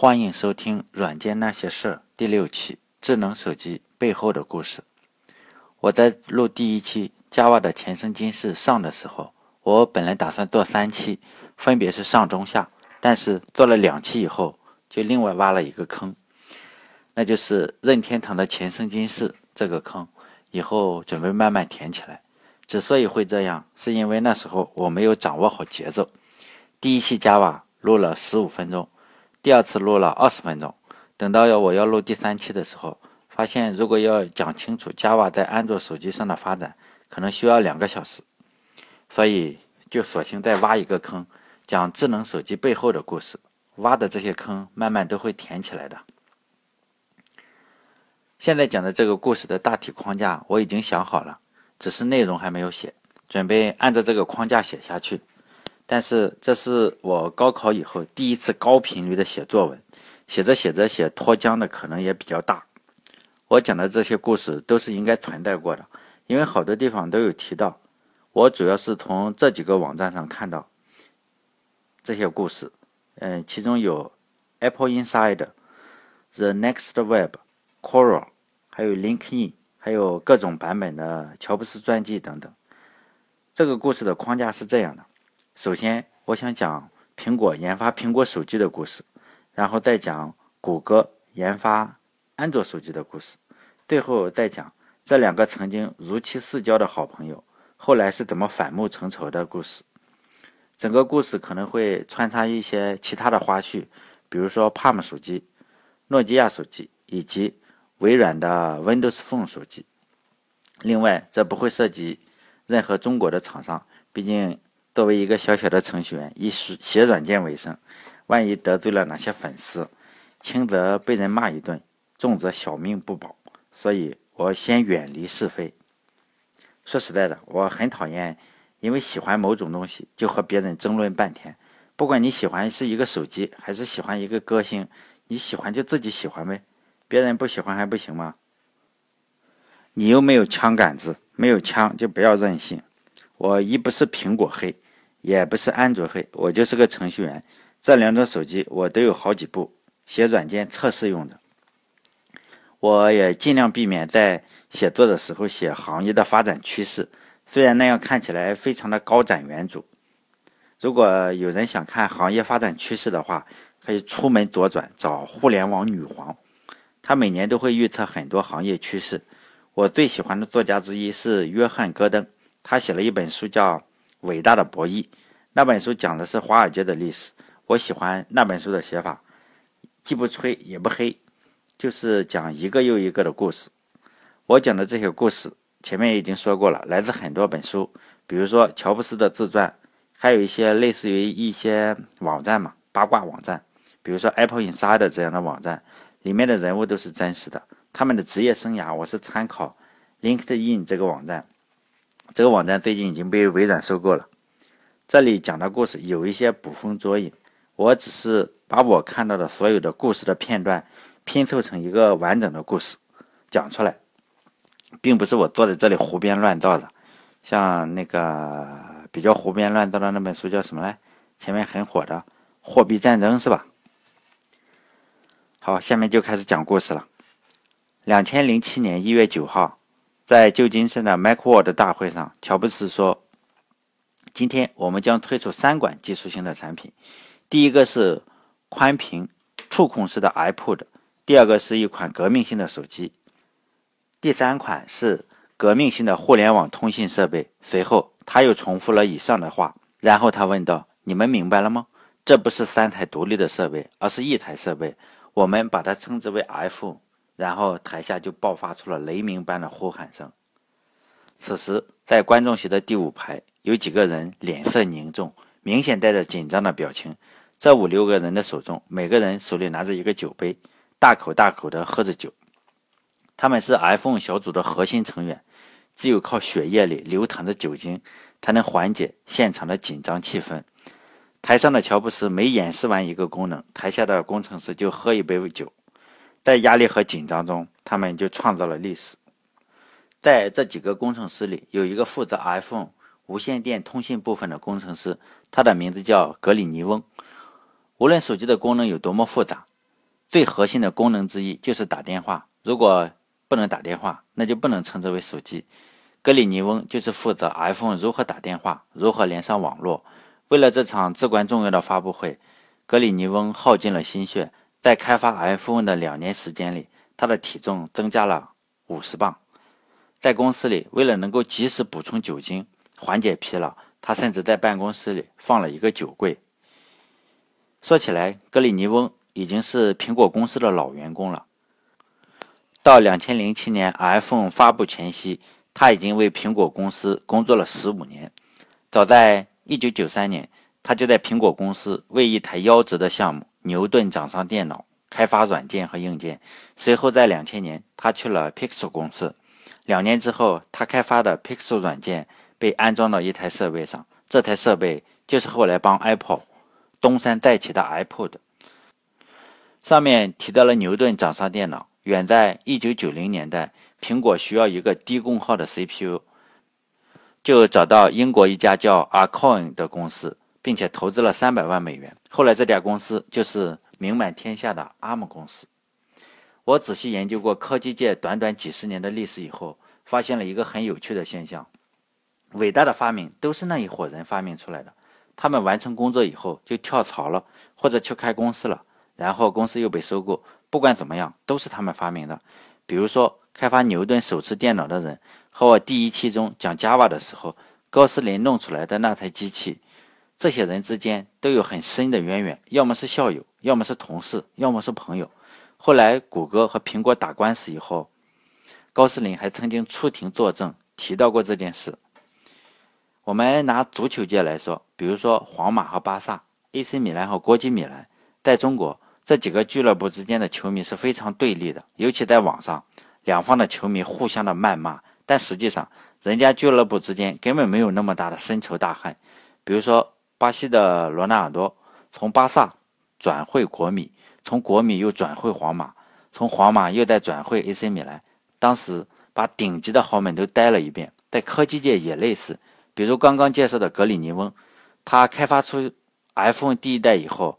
欢迎收听《软件那些事儿》第六期：智能手机背后的故事。我在录第一期 Java 的前生今世上的时候，我本来打算做三期，分别是上中下，但是做了两期以后，就另外挖了一个坑，那就是任天堂的前生今世这个坑，以后准备慢慢填起来。之所以会这样，是因为那时候我没有掌握好节奏。第一期 Java 录了十五分钟。第二次录了二十分钟，等到要我要录第三期的时候，发现如果要讲清楚 Java 在安卓手机上的发展，可能需要两个小时，所以就索性再挖一个坑，讲智能手机背后的故事。挖的这些坑慢慢都会填起来的。现在讲的这个故事的大体框架我已经想好了，只是内容还没有写，准备按照这个框架写下去。但是这是我高考以后第一次高频率的写作文，写着写着写脱缰的可能也比较大。我讲的这些故事都是应该存在过的，因为好多地方都有提到。我主要是从这几个网站上看到这些故事，嗯，其中有 Apple Inside、The Next Web、Quora，还有 LinkedIn，还有各种版本的乔布斯传记等等。这个故事的框架是这样的。首先，我想讲苹果研发苹果手机的故事，然后再讲谷歌研发安卓手机的故事，最后再讲这两个曾经如期似交的好朋友后来是怎么反目成仇的故事。整个故事可能会穿插一些其他的花絮，比如说 Palm 手机、诺基亚手机以及微软的 Windows Phone 手机。另外，这不会涉及任何中国的厂商，毕竟。作为一个小小的程序员，以写软件为生，万一得罪了哪些粉丝，轻则被人骂一顿，重则小命不保。所以我先远离是非。说实在的，我很讨厌因为喜欢某种东西就和别人争论半天。不管你喜欢是一个手机，还是喜欢一个歌星，你喜欢就自己喜欢呗，别人不喜欢还不行吗？你又没有枪杆子，没有枪就不要任性。我一不是苹果黑。也不是安卓黑，我就是个程序员。这两种手机我都有好几部，写软件测试用的。我也尽量避免在写作的时候写行业的发展趋势，虽然那样看起来非常的高瞻远瞩。如果有人想看行业发展趋势的话，可以出门左转找互联网女皇，她每年都会预测很多行业趋势。我最喜欢的作家之一是约翰·戈登，他写了一本书叫。伟大的博弈，那本书讲的是华尔街的历史。我喜欢那本书的写法，既不吹也不黑，就是讲一个又一个的故事。我讲的这些故事，前面已经说过了，来自很多本书，比如说乔布斯的自传，还有一些类似于一些网站嘛，八卦网站，比如说 Apple Inside 这样的网站，里面的人物都是真实的，他们的职业生涯我是参考 LinkedIn 这个网站。这个网站最近已经被微软收购了。这里讲的故事有一些捕风捉影，我只是把我看到的所有的故事的片段拼凑成一个完整的故事讲出来，并不是我坐在这里胡编乱造的。像那个比较胡编乱造的那本书叫什么来？前面很火的《货币战争》是吧？好，下面就开始讲故事了。两千零七年一月九号。在旧金山的 Macworld 大会上，乔布斯说：“今天我们将推出三款技术性的产品。第一个是宽屏触控式的 iPod，第二个是一款革命性的手机，第三款是革命性的互联网通信设备。”随后，他又重复了以上的话，然后他问道：“你们明白了吗？这不是三台独立的设备，而是一台设备。我们把它称之为 iPhone。”然后台下就爆发出了雷鸣般的呼喊声。此时，在观众席的第五排，有几个人脸色凝重，明显带着紧张的表情。这五六个人的手中，每个人手里拿着一个酒杯，大口大口地喝着酒。他们是 iPhone 小组的核心成员，只有靠血液里流淌着酒精，才能缓解现场的紧张气氛。台上的乔布斯每演示完一个功能，台下的工程师就喝一杯酒。在压力和紧张中，他们就创造了历史。在这几个工程师里，有一个负责 iPhone 无线电通信部分的工程师，他的名字叫格里尼翁。无论手机的功能有多么复杂，最核心的功能之一就是打电话。如果不能打电话，那就不能称之为手机。格里尼翁就是负责 iPhone 如何打电话、如何连上网络。为了这场至关重要的发布会，格里尼翁耗尽了心血。在开发 iPhone 的两年时间里，他的体重增加了五十磅。在公司里，为了能够及时补充酒精，缓解疲劳，他甚至在办公室里放了一个酒柜。说起来，格里尼翁已经是苹果公司的老员工了。到两千零七年 iPhone 发布前夕，他已经为苹果公司工作了十五年。早在一九九三年，他就在苹果公司为一台夭折的项目——牛顿掌上电脑开发软件和硬件。随后，在两千年，他去了 Pixel 公司。两年之后，他开发的 Pixel 软件被安装到一台设备上，这台设备就是后来帮 Apple 东山再起的 iPod。上面提到了牛顿掌上电脑。远在1990年代，苹果需要一个低功耗的 CPU，就找到英国一家叫 Arcoin 的公司，并且投资了300万美元。后来这家公司就是名满天下的 ARM 公司。我仔细研究过科技界短短几十年的历史以后，发现了一个很有趣的现象：伟大的发明都是那一伙人发明出来的。他们完成工作以后就跳槽了，或者去开公司了，然后公司又被收购。不管怎么样，都是他们发明的。比如说，开发牛顿手持电脑的人，和我第一期中讲 Java 的时候，高斯林弄出来的那台机器，这些人之间都有很深的渊源，要么是校友，要么是同事，要么是朋友。后来，谷歌和苹果打官司以后，高斯林还曾经出庭作证，提到过这件事。我们拿足球界来说，比如说皇马和巴萨，AC 米兰和国际米兰，在中国。这几个俱乐部之间的球迷是非常对立的，尤其在网上，两方的球迷互相的谩骂。但实际上，人家俱乐部之间根本没有那么大的深仇大恨。比如说，巴西的罗纳尔多从巴萨转会国米，从国米又转会皇马，从皇马又再转会 AC 米兰，当时把顶级的豪门都待了一遍。在科技界也类似，比如刚刚介绍的格里尼翁，他开发出 iPhone 第一代以后。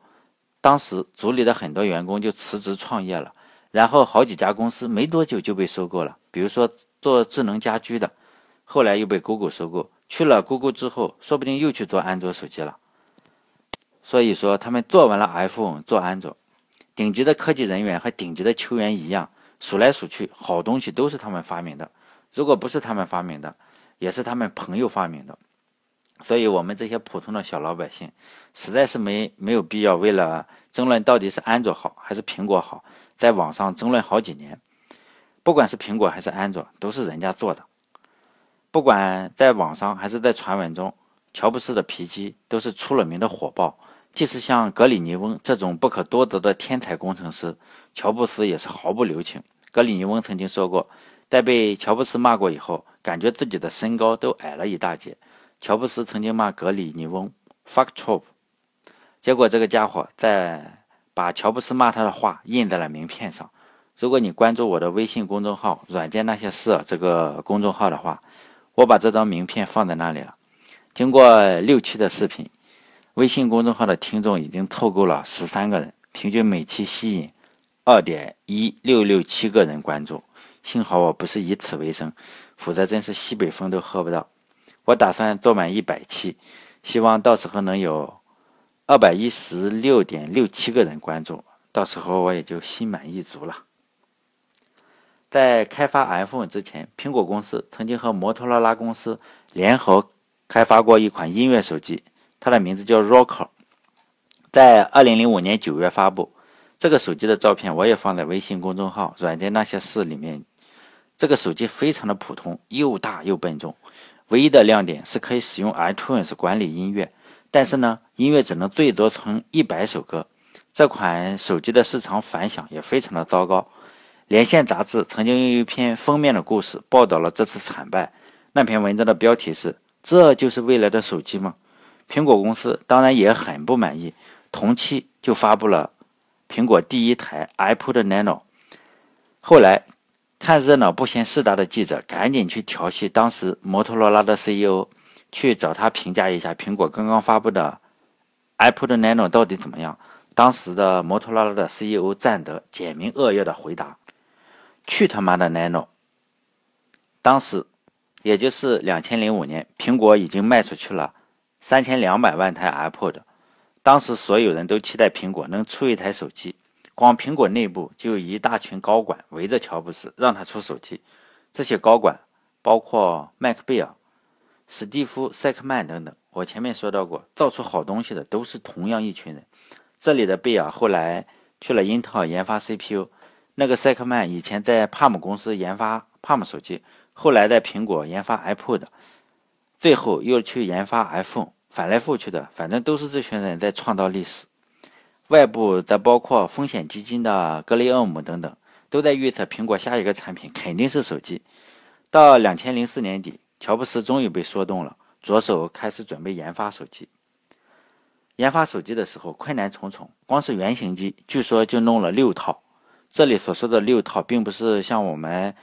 当时组里的很多员工就辞职创业了，然后好几家公司没多久就被收购了。比如说做智能家居的，后来又被 Google 收购，去了 Google 之后，说不定又去做安卓手机了。所以说，他们做完了 iPhone，做安卓。顶级的科技人员和顶级的球员一样，数来数去，好东西都是他们发明的。如果不是他们发明的，也是他们朋友发明的。所以，我们这些普通的小老百姓，实在是没没有必要为了争论到底是安卓好还是苹果好，在网上争论好几年。不管是苹果还是安卓，都是人家做的。不管在网上还是在传闻中，乔布斯的脾气都是出了名的火爆。即使像格里尼翁这种不可多得的天才工程师，乔布斯也是毫不留情。格里尼翁曾经说过，在被乔布斯骂过以后，感觉自己的身高都矮了一大截。乔布斯曾经骂格里尼翁 “fuck chop”，结果这个家伙在把乔布斯骂他的话印在了名片上。如果你关注我的微信公众号“软件那些事”这个公众号的话，我把这张名片放在那里了。经过六期的视频，微信公众号的听众已经凑够了十三个人，平均每期吸引二点一六六七个人关注。幸好我不是以此为生，否则真是西北风都喝不到。我打算做满一百期，希望到时候能有二百一十六点六七个人关注，到时候我也就心满意足了。在开发 iPhone 之前，苹果公司曾经和摩托罗拉公司联合开发过一款音乐手机，它的名字叫 Rocker，在二零零五年九月发布。这个手机的照片我也放在微信公众号“软件那些事”里面。这个手机非常的普通，又大又笨重。唯一的亮点是可以使用 iTunes 管理音乐，但是呢，音乐只能最多存一百首歌。这款手机的市场反响也非常的糟糕。连线杂志曾经用一篇封面的故事报道了这次惨败。那篇文章的标题是：“这就是未来的手机吗？”苹果公司当然也很不满意，同期就发布了苹果第一台 iPod Nano。后来。看热闹不嫌事大的记者赶紧去调戏当时摩托罗拉的 CEO，去找他评价一下苹果刚刚发布的 iPod Nano 到底怎么样。当时的摩托罗拉的 CEO 赞德简明扼要的回答：“去他妈的 Nano！” 当时，也就是两千零五年，苹果已经卖出去了三千两百万台 iPod。当时所有人都期待苹果能出一台手机，光苹果内部就有一大群高管围着乔布斯让他出手机。这些高管包括麦克贝尔、史蒂夫·塞克曼等等。我前面说到过，造出好东西的都是同样一群人。这里的贝尔后来去了英特尔研发 CPU，那个塞克曼以前在帕姆公司研发帕姆手机，后来在苹果研发 iPod，最后又去研发 iPhone。翻来覆去的，反正都是这群人在创造历史。外部则包括风险基金的格雷厄姆等等，都在预测苹果下一个产品肯定是手机。到两千零四年底，乔布斯终于被说动了，着手开始准备研发手机。研发手机的时候困难重重，光是原型机，据说就弄了六套。这里所说的六套，并不是像我们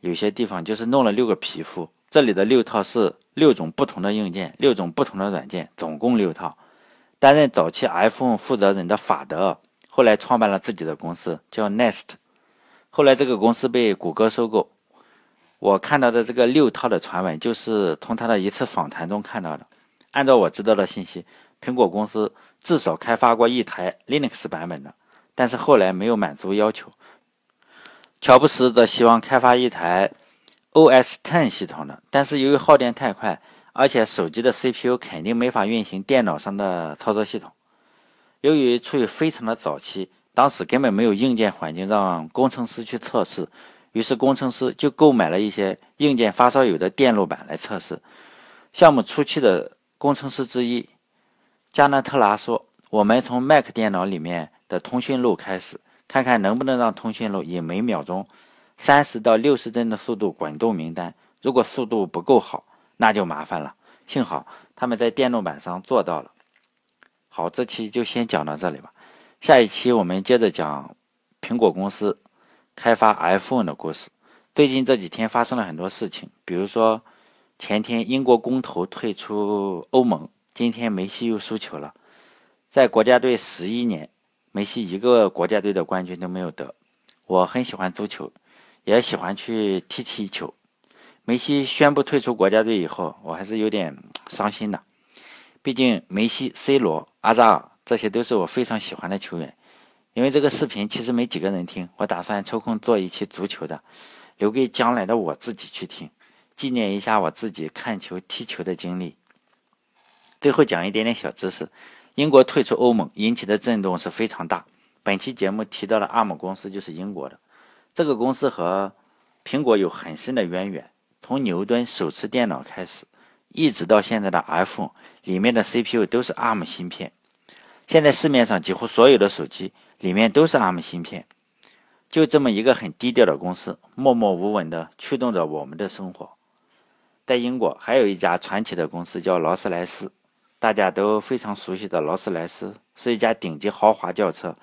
有些地方就是弄了六个皮肤。这里的六套是六种不同的硬件，六种不同的软件，总共六套。担任早期 iPhone 负责人的法德，后来创办了自己的公司，叫 Nest。后来这个公司被谷歌收购。我看到的这个六套的传闻，就是从他的一次访谈中看到的。按照我知道的信息，苹果公司至少开发过一台 Linux 版本的，但是后来没有满足要求。乔布斯则希望开发一台。OS Ten 系统的，但是由于耗电太快，而且手机的 CPU 肯定没法运行电脑上的操作系统。由于处于非常的早期，当时根本没有硬件环境让工程师去测试，于是工程师就购买了一些硬件发烧友的电路板来测试。项目初期的工程师之一加纳特拉说：“我们从 Mac 电脑里面的通讯录开始，看看能不能让通讯录以每秒钟。”三十到六十帧的速度滚动名单，如果速度不够好，那就麻烦了。幸好他们在电路板上做到了。好，这期就先讲到这里吧。下一期我们接着讲苹果公司开发 iPhone 的故事。最近这几天发生了很多事情，比如说前天英国公投退出欧盟，今天梅西又输球了。在国家队十一年，梅西一个国家队的冠军都没有得。我很喜欢足球。也喜欢去踢踢球。梅西宣布退出国家队以后，我还是有点伤心的。毕竟梅西、C 罗、阿扎尔这些都是我非常喜欢的球员。因为这个视频其实没几个人听，我打算抽空做一期足球的，留给将来的我自己去听，纪念一下我自己看球、踢球的经历。最后讲一点点小知识：英国退出欧盟引起的震动是非常大。本期节目提到的 ARM 公司就是英国的。这个公司和苹果有很深的渊源，从牛顿手持电脑开始，一直到现在的 iPhone 里面的 CPU 都是 ARM 芯片。现在市面上几乎所有的手机里面都是 ARM 芯片。就这么一个很低调的公司，默默无闻的驱动着我们的生活。在英国还有一家传奇的公司叫劳斯莱斯，大家都非常熟悉的劳斯莱斯是一家顶级豪华轿车。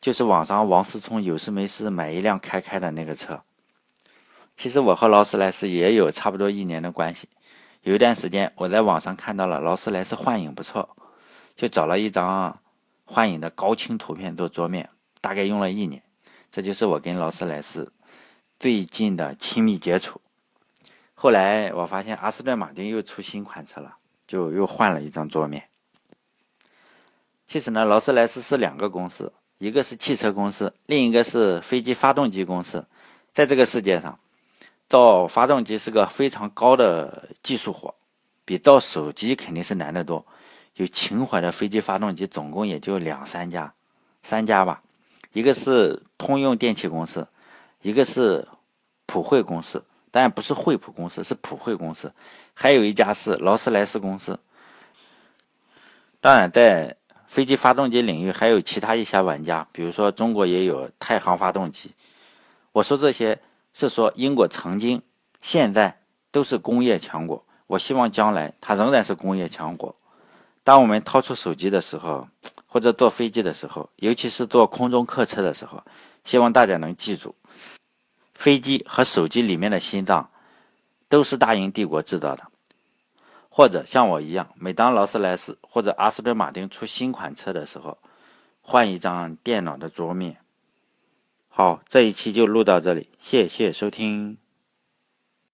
就是网上王思聪有事没事买一辆开开的那个车。其实我和劳斯莱斯也有差不多一年的关系。有一段时间我在网上看到了劳斯莱斯幻影不错，就找了一张幻影的高清图片做桌面，大概用了一年。这就是我跟劳斯莱斯最近的亲密接触。后来我发现阿斯顿马丁又出新款车了，就又换了一张桌面。其实呢，劳斯莱斯是两个公司。一个是汽车公司，另一个是飞机发动机公司。在这个世界上，造发动机是个非常高的技术活，比造手机肯定是难得多。有情怀的飞机发动机总共也就两三家，三家吧。一个是通用电气公司，一个是普惠公司，但不是惠普公司，是普惠公司。还有一家是劳斯莱斯公司。当然在。飞机发动机领域还有其他一些玩家，比如说中国也有太行发动机。我说这些是说英国曾经、现在都是工业强国。我希望将来它仍然是工业强国。当我们掏出手机的时候，或者坐飞机的时候，尤其是坐空中客车的时候，希望大家能记住，飞机和手机里面的心脏都是大英帝国制造的。或者像我一样，每当劳斯莱斯或者阿斯顿马丁出新款车的时候，换一张电脑的桌面。好，这一期就录到这里，谢谢收听。